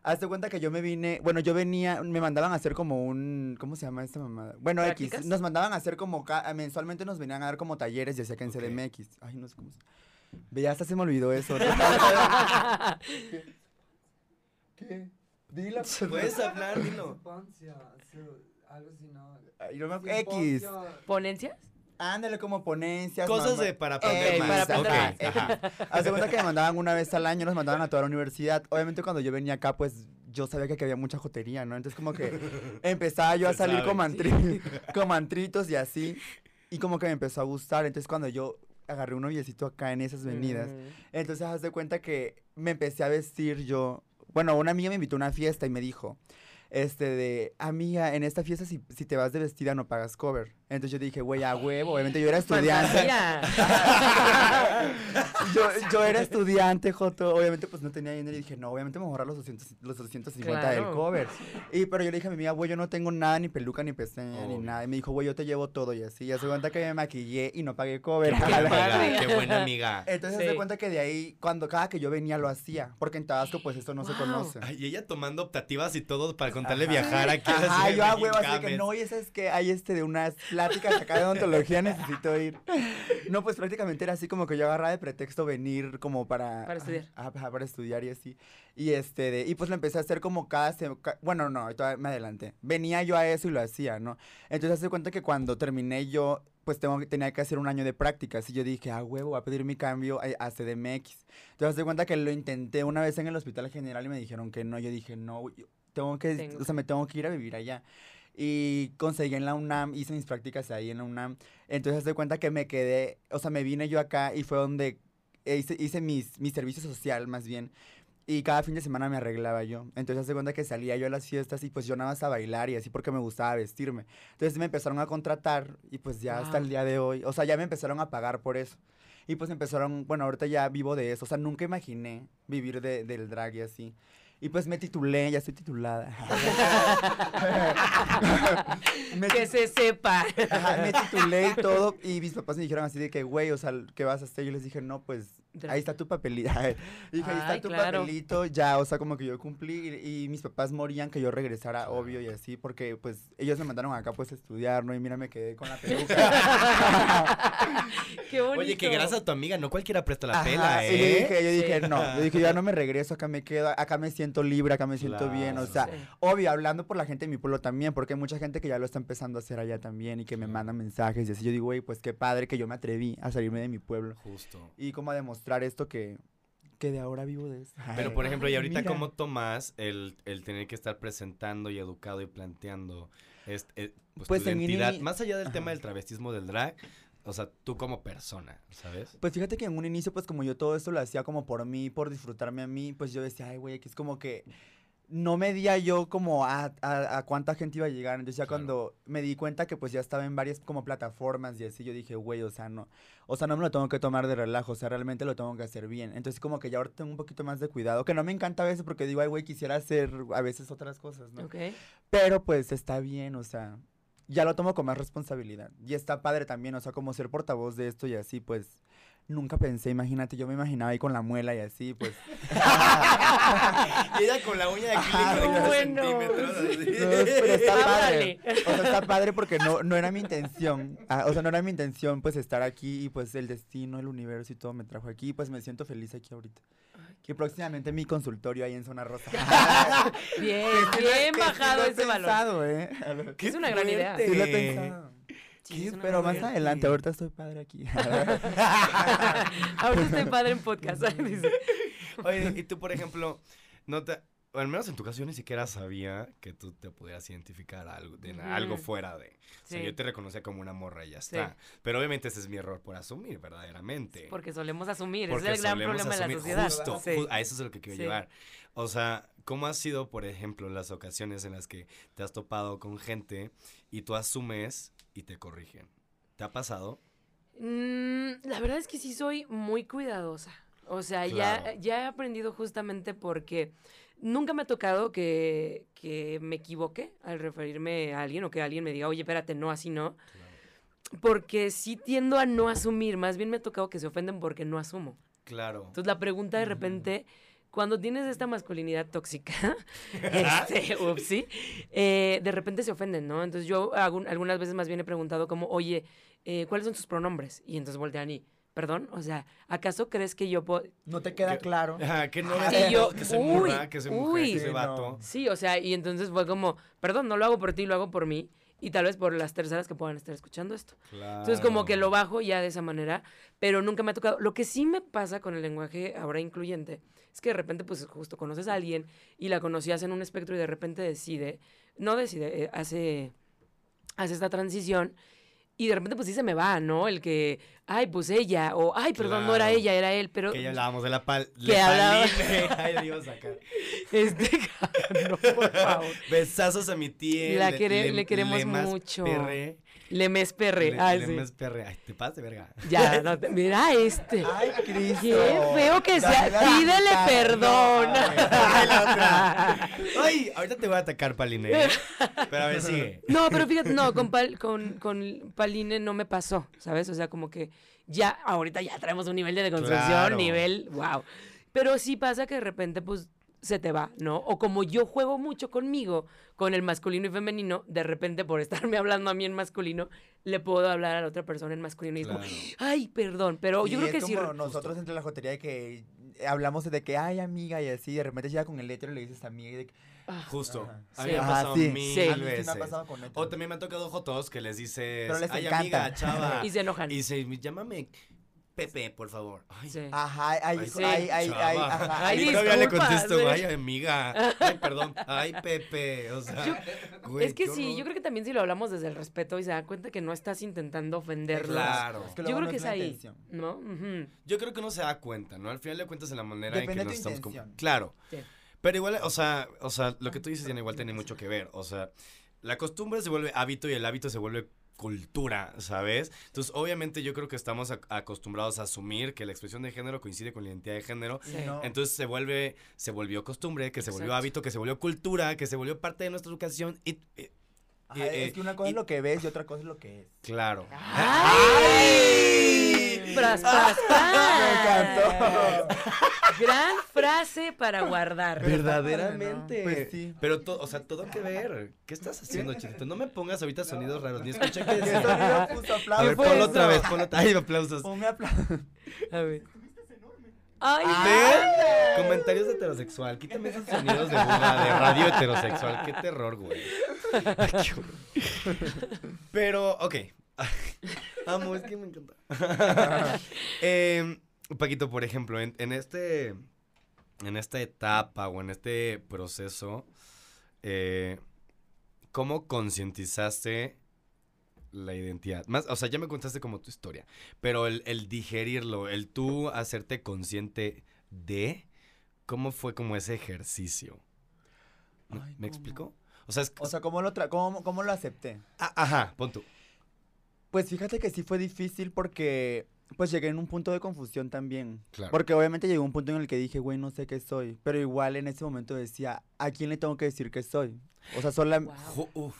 Hazte cuenta que yo me vine, bueno, yo venía, me mandaban a hacer como un, ¿cómo se llama esta mamada? Bueno, X, nos mandaban a hacer como, mensualmente nos venían a dar como talleres, ya sea que en. CDMX. Ay, no sé cómo se... Ve, (laughs) ya hasta se me olvidó eso. (laughs) ¿Qué? Dila. (laughs) Puedes hablar, dilo. Algo así, ¿no? Ay, no me X. ¿Ponencias? Ándale como ponencias. Cosas mamá. de para aprender Eh, más. para aprender Ok, más. ajá. Hace cuenta que me mandaban una vez al año, nos mandaban a toda la universidad. Obviamente cuando yo venía acá, pues yo sabía que aquí había mucha jotería, ¿no? Entonces como que empezaba yo a salir con, mantri- con mantritos y así. Y como que me empezó a gustar. Entonces cuando yo agarré un noviecito acá en esas venidas, entonces haz de cuenta que me empecé a vestir yo. Bueno, una amiga me invitó a una fiesta y me dijo, este, de, amiga, en esta fiesta si, si te vas de vestida no pagas cover. Entonces yo dije, güey, a huevo, obviamente yo era estudiante. (laughs) Yo, yo era estudiante, Joto, obviamente pues no tenía dinero y dije, no, obviamente me voy a ahorrar los, 200, los 250 del Claro. cover. (laughs) Y, pero yo le dije a mi amiga, güey, yo no tengo nada, ni peluca, ni pestaña, ni nada. Y me dijo, güey, yo te llevo todo y así. Y hace cuenta que me maquillé y no pagué cover. (laughs) Qué buena amiga, qué buena amiga. Entonces Sí. se cuenta que de ahí, cuando cada que yo venía lo hacía, porque en Tabasco pues esto no se conoce. Ay, y ella tomando optativas y todo para contarle Ajá. viajar aquí. Ajá, así, yo a huevo, así que no, y esa es que hay este de unas pláticas acá de odontología, necesito ir. No, pues prácticamente era así como que yo agarraba de pretexto venir como para... Para estudiar. Ajá, ajá, para estudiar y así. Y este, de, y pues lo empecé a hacer como cada bueno, no, me adelanté. Venía yo a eso y lo hacía, ¿no? Entonces hace cuenta que cuando terminé yo, pues tengo, tenía que hacer un año de prácticas y yo dije, ah, huevo, voy a pedir mi cambio a, a CDMX. Entonces hace cuenta que lo intenté una vez en el hospital general y me dijeron que no. Yo dije, no, yo tengo que, Tengo o sea, me tengo que ir a vivir allá. Y conseguí en la UNAM, hice mis prácticas ahí en la UNAM. Entonces hace cuenta que me quedé, o sea, me vine yo acá y fue donde hice, hice mis, mi servicio social más bien. Y cada fin de semana me arreglaba yo. Entonces hace cuenta que salía yo a las fiestas y pues yo nada más a bailar y así porque me gustaba vestirme. Entonces me empezaron a contratar y pues ya hasta el Wow. día de hoy, o sea, ya me empezaron a pagar por eso. Y pues empezaron, bueno, ahorita ya vivo de eso. O sea, nunca imaginé vivir de- del drag y así. Y pues me titulé, ya estoy titulada. (laughs) me, que se sepa. Ajá, me titulé y todo. Y mis papás me dijeron así de que, güey, o sea, ¿qué vas a hacer? Yo les dije, no, pues ahí está tu papelito. (laughs) dije, ahí está tu claro. papelito, ya, o sea, como que yo cumplí. Y, y mis papás morían que yo regresara, obvio, y así, porque pues ellos me mandaron acá pues a estudiar, ¿no? Y mira, me quedé con la (laughs) peluca. Qué bonito. Oye, que gracias a tu amiga, no cualquiera presta la Ajá, pela, y yo ¿eh? dije, yo dije, Sí. no, yo dije, ya no me regreso, acá me quedo, acá me siento libre, acá me siento bien, o sea, Sí. obvio, hablando por la gente de mi pueblo también, porque hay mucha gente que ya lo está empezando a hacer allá también y que me manda mensajes y así, yo digo, güey, pues qué padre que yo me atreví a salirme de mi pueblo Justo. y como a demostrar esto que, que de ahora vivo de eso. Pero por ejemplo, y Ay, ahorita mira. cómo tomas el, el tener que estar presentando y educado y planteando este, eh, pues, Pues tu en identidad, ini- más allá del Ajá. tema del travestismo del drag, o sea, tú como persona, ¿sabes? Pues fíjate que en un inicio, pues como yo todo esto lo hacía como por mí, por disfrutarme a mí, pues yo decía, ay, güey, que es como que no medía yo como a, a, a cuánta gente iba a llegar. Entonces ya Claro. cuando me di cuenta que pues ya estaba en varias como plataformas y así, yo dije, güey, o sea, no, o sea, no me lo tengo que tomar de relajo, o sea, realmente lo tengo que hacer bien. Entonces como que ya ahora tengo un poquito más de cuidado, que no me encanta a veces porque digo, ay, güey, quisiera hacer a veces otras cosas, ¿no? Ok. Pero pues está bien, o sea, ya lo tomo con más responsabilidad. Y está padre también, o sea, como ser portavoz de esto y así, pues nunca pensé, imagínate, yo me imaginaba ahí con la muela y así, pues. (laughs) y ella con la uña de de cada bueno. centímetro, así. No, pero está (laughs) padre. O sea, está padre porque no, no era mi intención. ah, o sea, no era mi intención pues estar aquí y pues el destino, el universo y todo me trajo aquí. Pues me siento feliz aquí ahorita. Y próximamente mi consultorio ahí en Zona Rosa. (laughs) Bien, Que bien que bajado ese valor. pensado, ¿eh? ¡Qué Es una gran idea. Sí lo he pensado. Sí, es pero más idea. adelante, ahorita estoy padre aquí. (laughs) Ahorita estoy padre en podcast. (laughs) Oye, y tú, por ejemplo, no te... al menos en tu caso yo ni siquiera sabía que tú te pudieras identificar algo, de algo fuera de. O sea, yo te reconocía como una morra y ya Sí. está. Pero obviamente ese es mi error por asumir, verdaderamente. Porque solemos asumir, Porque ese es el gran problema de la sociedad. Justo, Sí. ju- a eso es lo que quiero Sí. llevar. O sea, ¿cómo ha sido, por ejemplo, las ocasiones en las que te has topado con gente y tú asumes y te corrigen? ¿Te ha pasado? Mm, la verdad es que sí soy muy cuidadosa. O sea, Claro. ya, ya he aprendido justamente porque nunca me ha tocado que, que me equivoque al referirme a alguien o que alguien me diga, oye, espérate, no, así no. Porque sí tiendo a no asumir. Más bien me ha tocado que se ofenden porque no asumo. Claro. Entonces la pregunta de repente, cuando tienes esta masculinidad tóxica, (laughs) este, upsi, eh, de repente se ofenden, ¿no? Entonces yo algunas veces más bien he preguntado como, oye, eh, ¿cuáles son tus pronombres? Y entonces voltean y, perdón, o sea, ¿acaso crees que yo puedo...? No te queda claro. Ajá, que no ves Y yo, que soy uy, que soy mujer, uy. que Sí, vato. no. Sí, o sea, y entonces fue como, perdón, no lo hago por ti, lo hago por mí. Y tal vez por las terceras que puedan estar escuchando esto. Entonces como que lo bajo ya de esa manera, pero nunca me ha tocado. Lo que sí me pasa con el lenguaje ahora incluyente es que de repente pues justo conoces a alguien y la conocías en un espectro y de repente decide, no decide, eh, hace, hace esta transición Y de repente, pues sí se me va, ¿no? El que, ay, pues ella, o ay, perdón, no era Claro. ella, era él, pero. Que ya hablábamos de la pal. Que hablaba- Ahí la iba a sacar. (laughs) Este, no, por favor. (laughs) Besazos a mi tía. La quere- le queremos mucho. Perre. Lemes Perre. Le- sí. Lemes perre. Ay, te pasas de verga. Ya, no te- mira este. Ay, Cristo. Qué feo que sea. Pídele perdón. Ay, ahorita te voy a atacar, Paline. ¿eh? Pero a ver, sigue. No, pero fíjate, no, con, Pal- con, con Paline no me pasó, ¿sabes? O sea, como que ya, ahorita ya traemos un nivel de deconstrucción, Claro. nivel, wow. Pero sí pasa que de repente, pues, se te va, ¿no? O como yo juego mucho conmigo, con el masculino y femenino, de repente por (laughs) estarme hablando a mí en masculino, le puedo hablar a la otra persona en masculino y es como, Claro. ay, perdón, pero yo creo es que sí. como nosotros entre la jotería de que hablamos de que, ay, amiga, y así, de repente llega con el hétero y le dices amiga y de que, Ah, Justo. Ajá. A mí Sí. me ha pasado sí. mil Sí. veces. me ha pasado con héteros. O también me han tocado jotos que les dices, Pero les ay, encanta. amiga, chava. (laughs) Y se enojan. Y se, llámame Pepe, por favor. Ay, Sí. Ajá, ay, Ay, sí, ay, ay, ay, ajá. Ay, y todavía le contesto, sí. ay, amiga. Ay, perdón. Ay, Pepe. O sea, güey, es que sí, horror. yo creo que también si lo hablamos desde el respeto y se dan cuenta que no estás intentando ofenderlos. Claro. Es que Yo creo que es la ahí, intención. ¿no? Yo creo que uno se da cuenta, ¿no? Al final de cuentas, en la manera en que nos estamos. intención. Claro. Sí. Pero igual, o sea, o sea, lo que tú dices tiene igual tiene mucho que ver. O sea, la costumbre se vuelve hábito y el hábito se vuelve cultura, ¿sabes? Entonces, obviamente yo creo que estamos ac- acostumbrados a asumir que la expresión de género coincide con la identidad de género. Sí. No. Entonces se vuelve, se volvió costumbre, que se volvió hábito, que se volvió cultura, que se volvió parte de nuestra educación y, y- Ajá, eh, es que una cosa y- es lo que ves y otra cosa es lo que es. claro. ¡Ay! ¡Pras, pras, pras! (laughs) Me encantó. Gran frase para guardar. Verdaderamente. Pues sí. Pero, to- o sea, todo que ver. ¿Qué estás haciendo, chiquito? No me pongas ahorita sonidos raros, ni escuché (laughs) que ¿Qué decía. sonido puso A ver, ponlo eso? otra vez, ponlo Ay, aplausos. Ponme aplausos. A ver. ¡Ay! ¿Ven? Comentarios de heterosexual. Quítame esos sonidos de burla, de radio heterosexual. Qué terror, güey. (laughs) Ay. Pero, ok. (laughs) Amo, es que me encanta. (laughs) Em, Paquito, por ejemplo, en, en este. En esta etapa o en este proceso, eh, ¿cómo concientizaste la identidad? Más, o sea, ya me contaste como tu historia, pero el, el digerirlo, el tú hacerte consciente de, ¿cómo fue como ese ejercicio? ¿Me- Ay, ¿Me ¿cómo? explico? O sea, es, O sea, ¿cómo lo, tra- cómo, cómo lo acepté? ah, ajá, pon tú. Pues fíjate que sí fue difícil porque pues llegué en un punto de confusión también. Claro. Porque obviamente llegó un punto en el que dije, güey, no sé qué soy. Pero igual en ese momento decía, ¿a quién le tengo que decir que soy? O sea, sola... Wow. Ju- uf,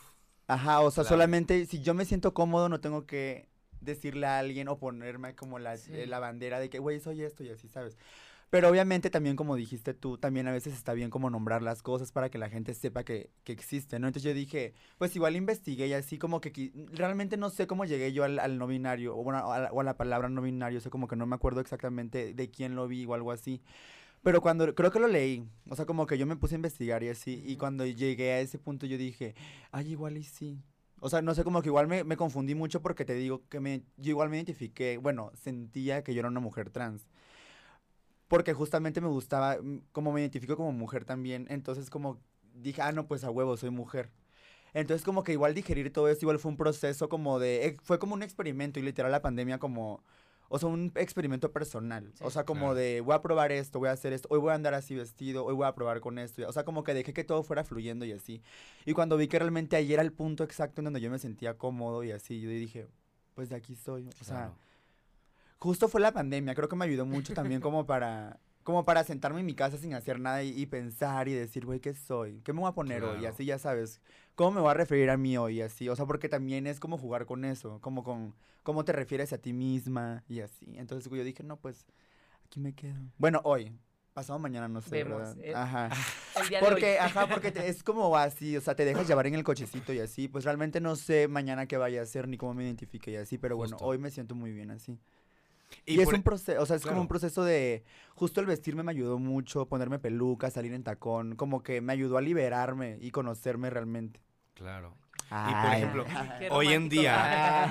Ajá, o sea, Claro. solamente si yo me siento cómodo no tengo que decirle a alguien o ponerme como la, Sí. eh, la bandera de que, güey, soy esto y así, ¿sabes? Pero obviamente también, como dijiste tú, también a veces está bien como nombrar las cosas para que la gente sepa que, que existen, ¿no? Entonces yo dije, pues igual investigué y así como que realmente no sé cómo llegué yo al, al no binario o, bueno, a la, o a la palabra no binario, o sea, como que no me acuerdo exactamente de quién lo vi o algo así. Pero cuando, creo que lo leí, o sea, como que yo me puse a investigar y así, y cuando llegué a ese punto yo dije, ay, igual y sí. O sea, no sé, como que igual me, me confundí mucho porque te digo que me, yo igual me identifiqué, bueno, sentía que yo era una mujer trans. Porque justamente me gustaba, mm, como me identifico como mujer también, entonces como dije, ah, no, pues a huevo, soy mujer. Entonces como que igual digerir todo eso igual fue un proceso como de, eh, fue como un experimento y literal la pandemia como, o sea, un experimento personal. Sí. O sea, como Claro. de, voy a probar esto, voy a hacer esto, hoy voy a andar así vestido, hoy voy a probar con esto. O sea, como que dejé que todo fuera fluyendo y así. Y cuando vi que realmente ahí era el punto exacto en donde yo me sentía cómodo y así, yo dije, pues de aquí estoy. O sea, claro. Justo fue la pandemia, creo que me ayudó mucho también como para como para sentarme en mi casa sin hacer nada y, y pensar y decir, güey, ¿qué soy? ¿Qué me voy a poner hoy? Y Claro. así ya sabes, ¿cómo me voy a referir a mí hoy? Y así, o sea, porque también es como jugar con eso, como con cómo te refieres a ti misma y así. Entonces yo dije, no, pues aquí me quedo. Bueno, hoy, pasado mañana, no sé, Vemos, ¿verdad? eh. Ajá. (laughs) El día de hoy. Porque, ajá, porque (laughs) te- es como así, o sea, te dejas llevar en el cochecito y así. Pues realmente no sé mañana qué vaya a hacer ni cómo me identifique y así, pero bueno, Justo. hoy me siento muy bien así. Y, Y, es un proceso, o sea, es como un proceso de, justo el vestirme me ayudó mucho, ponerme peluca, salir en tacón, como que me ayudó a liberarme y conocerme realmente. Claro. Ay. por ejemplo, Qué hoy en día,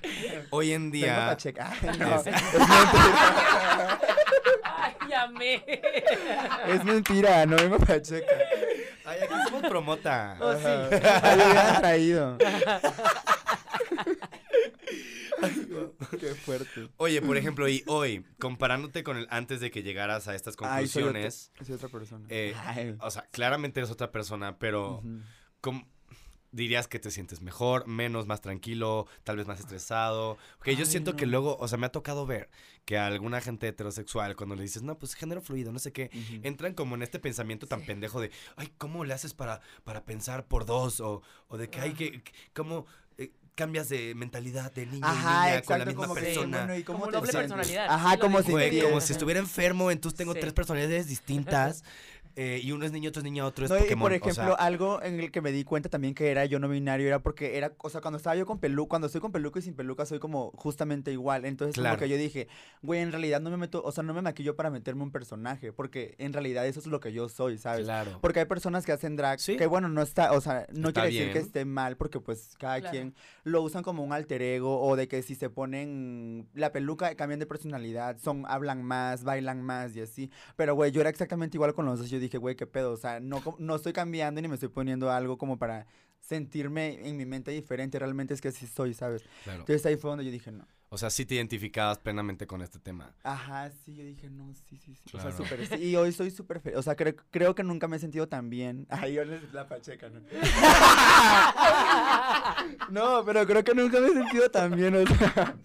(laughs) hoy en día, (laughs) no, Es- mentira. (laughs) Ay, llamé. Es mentira, no vengo pacheca. ay, aquí somos promota. Oh, sí. Ay, lo (laughs) traído. fuerte. Oye, por (clears throat) ejemplo, y hoy, comparándote con el antes de que llegaras a estas Ay, soy otra- conclusiones, soy otra persona. eh, o sea, claramente eres otra persona, pero Ujú. ¿cómo- dirías que te sientes mejor, menos, más tranquilo, tal vez más estresado. Ok, yo siento que luego, o sea, me ha tocado ver que a alguna gente heterosexual, cuando le dices, no, pues género fluido, no sé qué, entran como en este pensamiento tan pendejo de, ay, ¿cómo le haces para, para pensar por dos? O, o de que hay que, que- ¿cómo cambias de mentalidad de niño y niña con la misma como que, persona? bueno, ¿y cómo Como te doble sientes? personalidad, Ajá, como si como si estuviera enfermo, entonces tengo Sí. tres personalidades distintas. (laughs) eh, y uno es niño, otro es niña, otro es No, y por o ejemplo, sea, algo en el que me di cuenta también que era yo no binario era porque era, o sea, cuando estaba yo con peluca, cuando estoy con peluca y sin peluca soy como justamente igual. Entonces Claro. como que yo dije, güey, en realidad no me meto, o sea, no me maquillo para meterme un personaje, porque en realidad eso es lo que yo soy, ¿sabes? claro. Porque hay personas que hacen drag Sí. que bueno, no está, o sea, no Está quiere decir que esté mal porque pues cada Claro. quien lo usan como un alter ego o de que si se ponen la peluca cambian de personalidad, son hablan más, bailan más y así. Pero güey, yo era exactamente igual con los dos, yo dije, güey, qué pedo, o sea, no no estoy cambiando ni me estoy poniendo algo como para sentirme en mi mente diferente, realmente es que así soy, ¿sabes? claro. Entonces ahí fue donde yo dije, no. O sea, sí te identificabas plenamente con este tema. Ajá, sí, yo dije, no, sí, sí, sí. O Claro. sea, súper. sí, Y hoy soy súper feliz. O sea, cre- creo que nunca me he sentido tan bien. (laughs) Ay, yo les la pacheca, ¿no? (laughs) no, pero creo que nunca me he sentido tan bien. O sea,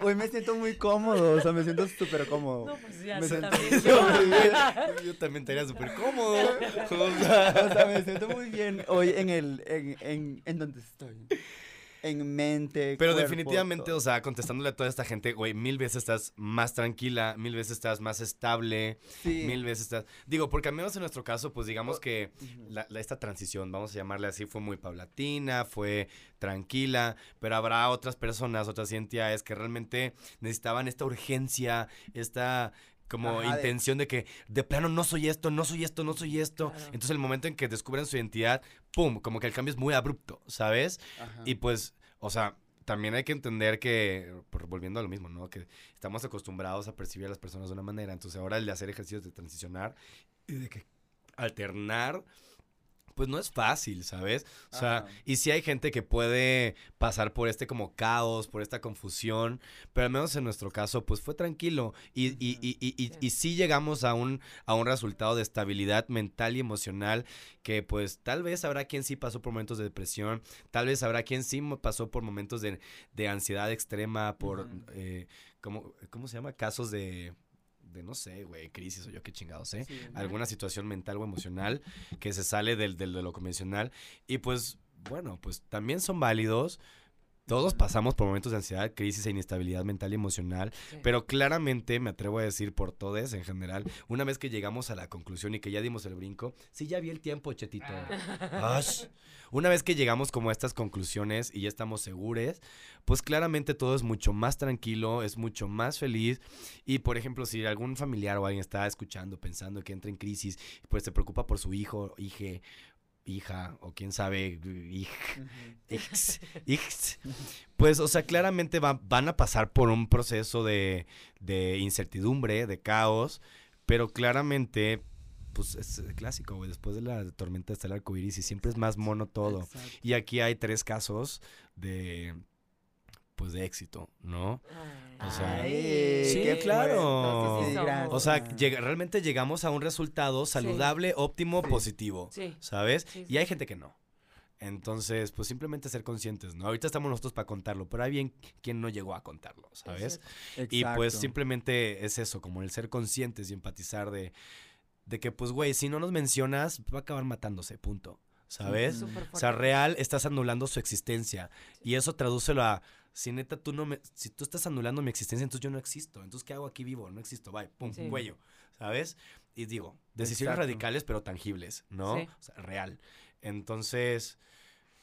hoy me siento muy cómodo. O sea, me siento súper cómodo. No, pues ya, me siento también. (laughs) muy bien. Yo también estaría súper cómodo. O sea, O sea, me siento muy bien hoy en el, en, en, en donde estoy. En mente. Pero cuerpo, definitivamente, todo. o sea, contestándole a toda esta gente, güey, mil veces estás más tranquila, mil veces estás más estable, Sí. mil veces estás... Digo, porque al menos en nuestro caso, pues digamos que la- la- esta transición, vamos a llamarle así, fue muy paulatina, fue tranquila, pero habrá otras personas, otras entidades que realmente necesitaban esta urgencia, esta como Ajá, intención de que de plano no soy esto, no soy esto, no soy esto. Claro. Entonces el momento en que descubren su identidad, ¡pum! Como que el cambio es muy abrupto, ¿sabes? Ajá. Y pues, o sea, también hay que entender que, por- volviendo a lo mismo, ¿no? Que estamos acostumbrados a percibir a las personas de una manera. Entonces, ahora el de hacer ejercicios de transicionar y de que alternar, pues no es fácil, ¿sabes? O sea, Ajá. y sí hay gente que puede pasar por este como caos, por esta confusión, pero al menos en nuestro caso, pues fue tranquilo. Y, y, y, y, y- Sí. y sí llegamos a un, a un resultado de estabilidad mental y emocional que pues tal vez habrá quien sí pasó por momentos de depresión, tal vez habrá quien sí pasó por momentos de, de ansiedad extrema, por, eh, ¿cómo, ¿cómo se llama? Casos de, de no sé, güey, crisis o yo qué chingados, ¿eh? Sí. alguna situación mental o emocional que se sale del, del- de lo convencional. Y pues, bueno, pues también son válidos. Todos pasamos por momentos de ansiedad, crisis e inestabilidad mental y emocional, Sí. pero claramente me atrevo a decir por todos en general, una vez que llegamos a la conclusión y que ya dimos el brinco, sí ya vi el tiempo, chetito. Ash. Una vez que llegamos como a estas conclusiones y ya estamos seguros, pues claramente todo es mucho más tranquilo, es mucho más feliz. Y por ejemplo, si algún familiar o alguien está escuchando, pensando que entra en crisis, pues se preocupa por su hijo, hije, hija, o quién sabe, hij. (laughs) (laughs) Pues, o sea, claramente va- van a pasar por un proceso de, de incertidumbre, de caos, pero claramente, pues es clásico, güey. Después de la tormenta está el arco iris y siempre es más mono todo. Exacto. Y aquí hay tres casos de, pues, de éxito, ¿no? Ay. O sea, Ay, sí, qué claro. sí. O sea, llega- realmente llegamos a un resultado saludable, óptimo, Sí. positivo. Sí. ¿sabes? Sí, y sí, hay sí. gente que no. Entonces, pues simplemente ser conscientes, ¿no? Ahorita estamos nosotros para contarlo, pero hay bien quien no llegó a contarlo, ¿sabes? Y pues Exacto. simplemente es eso, como el ser conscientes y empatizar de, de que, pues, güey, si no nos mencionas, va a acabar matándose, punto, ¿sabes? O sea, real, estás anulando su existencia. Y eso tradúcelo a, si neta tú no me, si tú estás anulando mi existencia, entonces yo no existo. Entonces, ¿qué hago aquí vivo? No existo, bye, pum, Sí. cuello, ¿sabes? Y digo, decisiones Exacto. radicales, pero tangibles, ¿no? Sí. O sea, real. Entonces,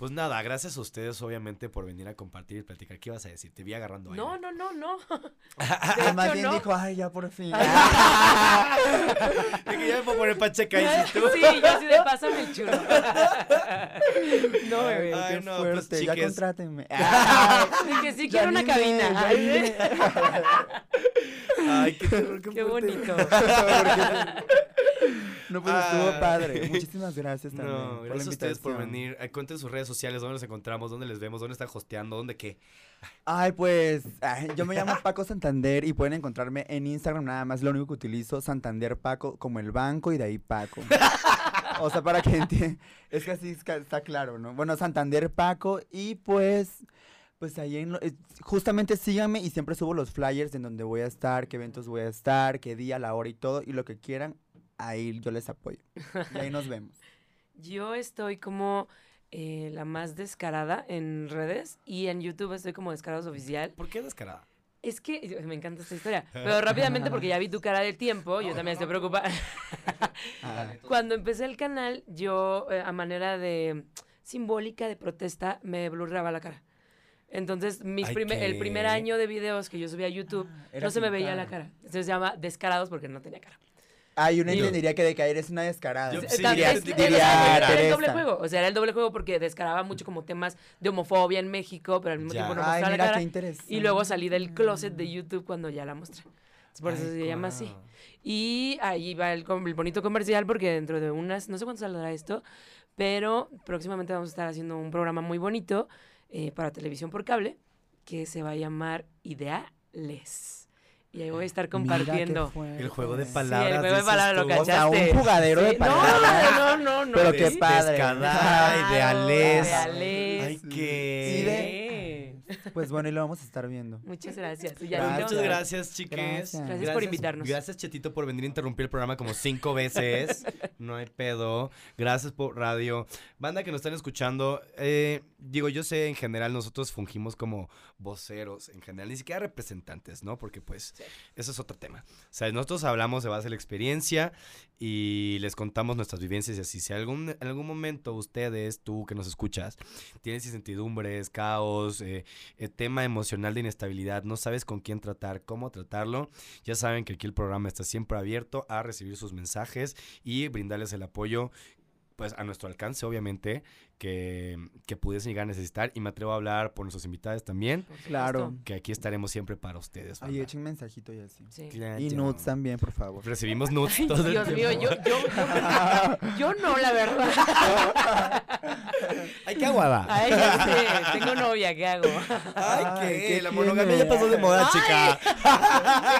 pues nada, gracias a ustedes, obviamente, por venir a compartir y platicar. ¿Qué ibas a decir? Te vi agarrando ahí. No, no, no, no. (laughs) Además hecho, bien no. dijo, ay, ya por fin. (laughs) De que ya me puedo poner pacheca y si tú. Sí, yo así de pásame el chulo. (laughs) No, bebé. Ay, qué no, pues, fuerte, ya chiques. contrátenme. De que sí quiero una Ya cabina. ya Ay, qué terror, qué, Qué bonito. No, pues estuvo Ah. padre. (laughs) Muchísimas gracias también. No, por gracias a ustedes por venir. Cuenten sus redes sociales, dónde los encontramos, dónde les vemos, dónde están hosteando, dónde qué. Ay, pues, ay, yo me llamo Paco Santander y pueden encontrarme en Instagram nada más. Lo único que utilizo, Santander Paco, como el banco y de ahí Paco. o sea, para que entiendan. Es que así está claro, ¿no? Bueno, Santander Paco y pues, pues ahí en lo- eh, justamente síganme y siempre subo los flyers en donde voy a estar, qué eventos voy a estar, qué día, la hora y todo. Y lo que quieran, ahí yo les apoyo. Y ahí nos vemos. (laughs) Yo estoy como eh, la más descarada en redes y en YouTube estoy como Descarados Oficial. ¿Por qué descarada? Es que me encanta esta historia, pero rápidamente porque ya vi tu cara del tiempo, yo también estoy preocupada. (laughs) Ah, Cuando empecé el canal, yo eh, a manera de simbólica de protesta me blurraba la cara. Entonces, mis Ay, prime- el primer año de videos que yo subí a YouTube, era no se me veía la cara. Entonces se llama Descarados porque no tenía cara. Ay, uno Y- entendería que de caer es una descarada. Yo- sí, diría- es- diría era, era el doble juego. O sea, era el doble juego porque descaraba mucho como temas de homofobia en México, pero al mismo Ya. tiempo no Ay, mostraba la mira cara. qué interesante. Y luego salí del closet de YouTube cuando ya la mostré. Por eso Ay, se llama así. Y ahí va el, bonito comercial porque dentro de unas, no sé cuánto saldrá esto, pero próximamente vamos a estar haciendo un programa muy bonito eh, para televisión por cable que se va a llamar Ideales. Y ahí voy a estar compartiendo. El juego de Sí, palabras. el juego de palabras lo tú. O sea, cachaste. un jugadero de Sí, palabras. No, no, no. Pero sí. qué padre. Descarada, ideales. Ideales. Ay, Sí. qué. Sí. Pues bueno, y lo vamos a estar viendo. Muchas gracias. Y Gracias. ya Muchas gracias, chiques. Gracias. Gracias por invitarnos. Gracias, Chetito, por venir a interrumpir el programa como cinco veces. no hay pedo. Gracias por radio. Banda que nos están escuchando, eh, digo, yo sé, en general, nosotros fungimos como voceros, en general, ni siquiera representantes, ¿no? Porque, pues, eso es otro tema. O sea, nosotros hablamos de base de la experiencia y les contamos nuestras vivencias y así. Si algún, en algún momento ustedes, tú que nos escuchas, tienes incertidumbres, caos, eh, eh, tema emocional de inestabilidad, no sabes con quién tratar, cómo tratarlo, ya saben que aquí el programa está siempre abierto a recibir sus mensajes y brindarles el apoyo pues a nuestro alcance, obviamente, que, que pudiesen llegar a necesitar. Y me atrevo a hablar por nuestros invitados también. Claro. que aquí estaremos siempre para ustedes. Ay, banda. echen mensajito y así. Sí. Claro. Y nudes también, por favor. Recibimos nudes Ay, todo el Dios mío, yo, yo, yo, yo no, la verdad. (laughs) Ay, qué aguada. Ay, ya sé, tengo novia, ¿qué hago? Ay, Ay, qué, ¿qué la monogamia ya pasó de moda, chica.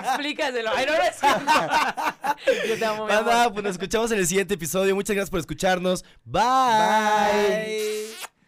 Explícaselo. Ay, no, no. Yo te amo, mi amor. Banda, pues nos escuchamos en el siguiente episodio. Muchas gracias por escucharnos. Bye. Bye.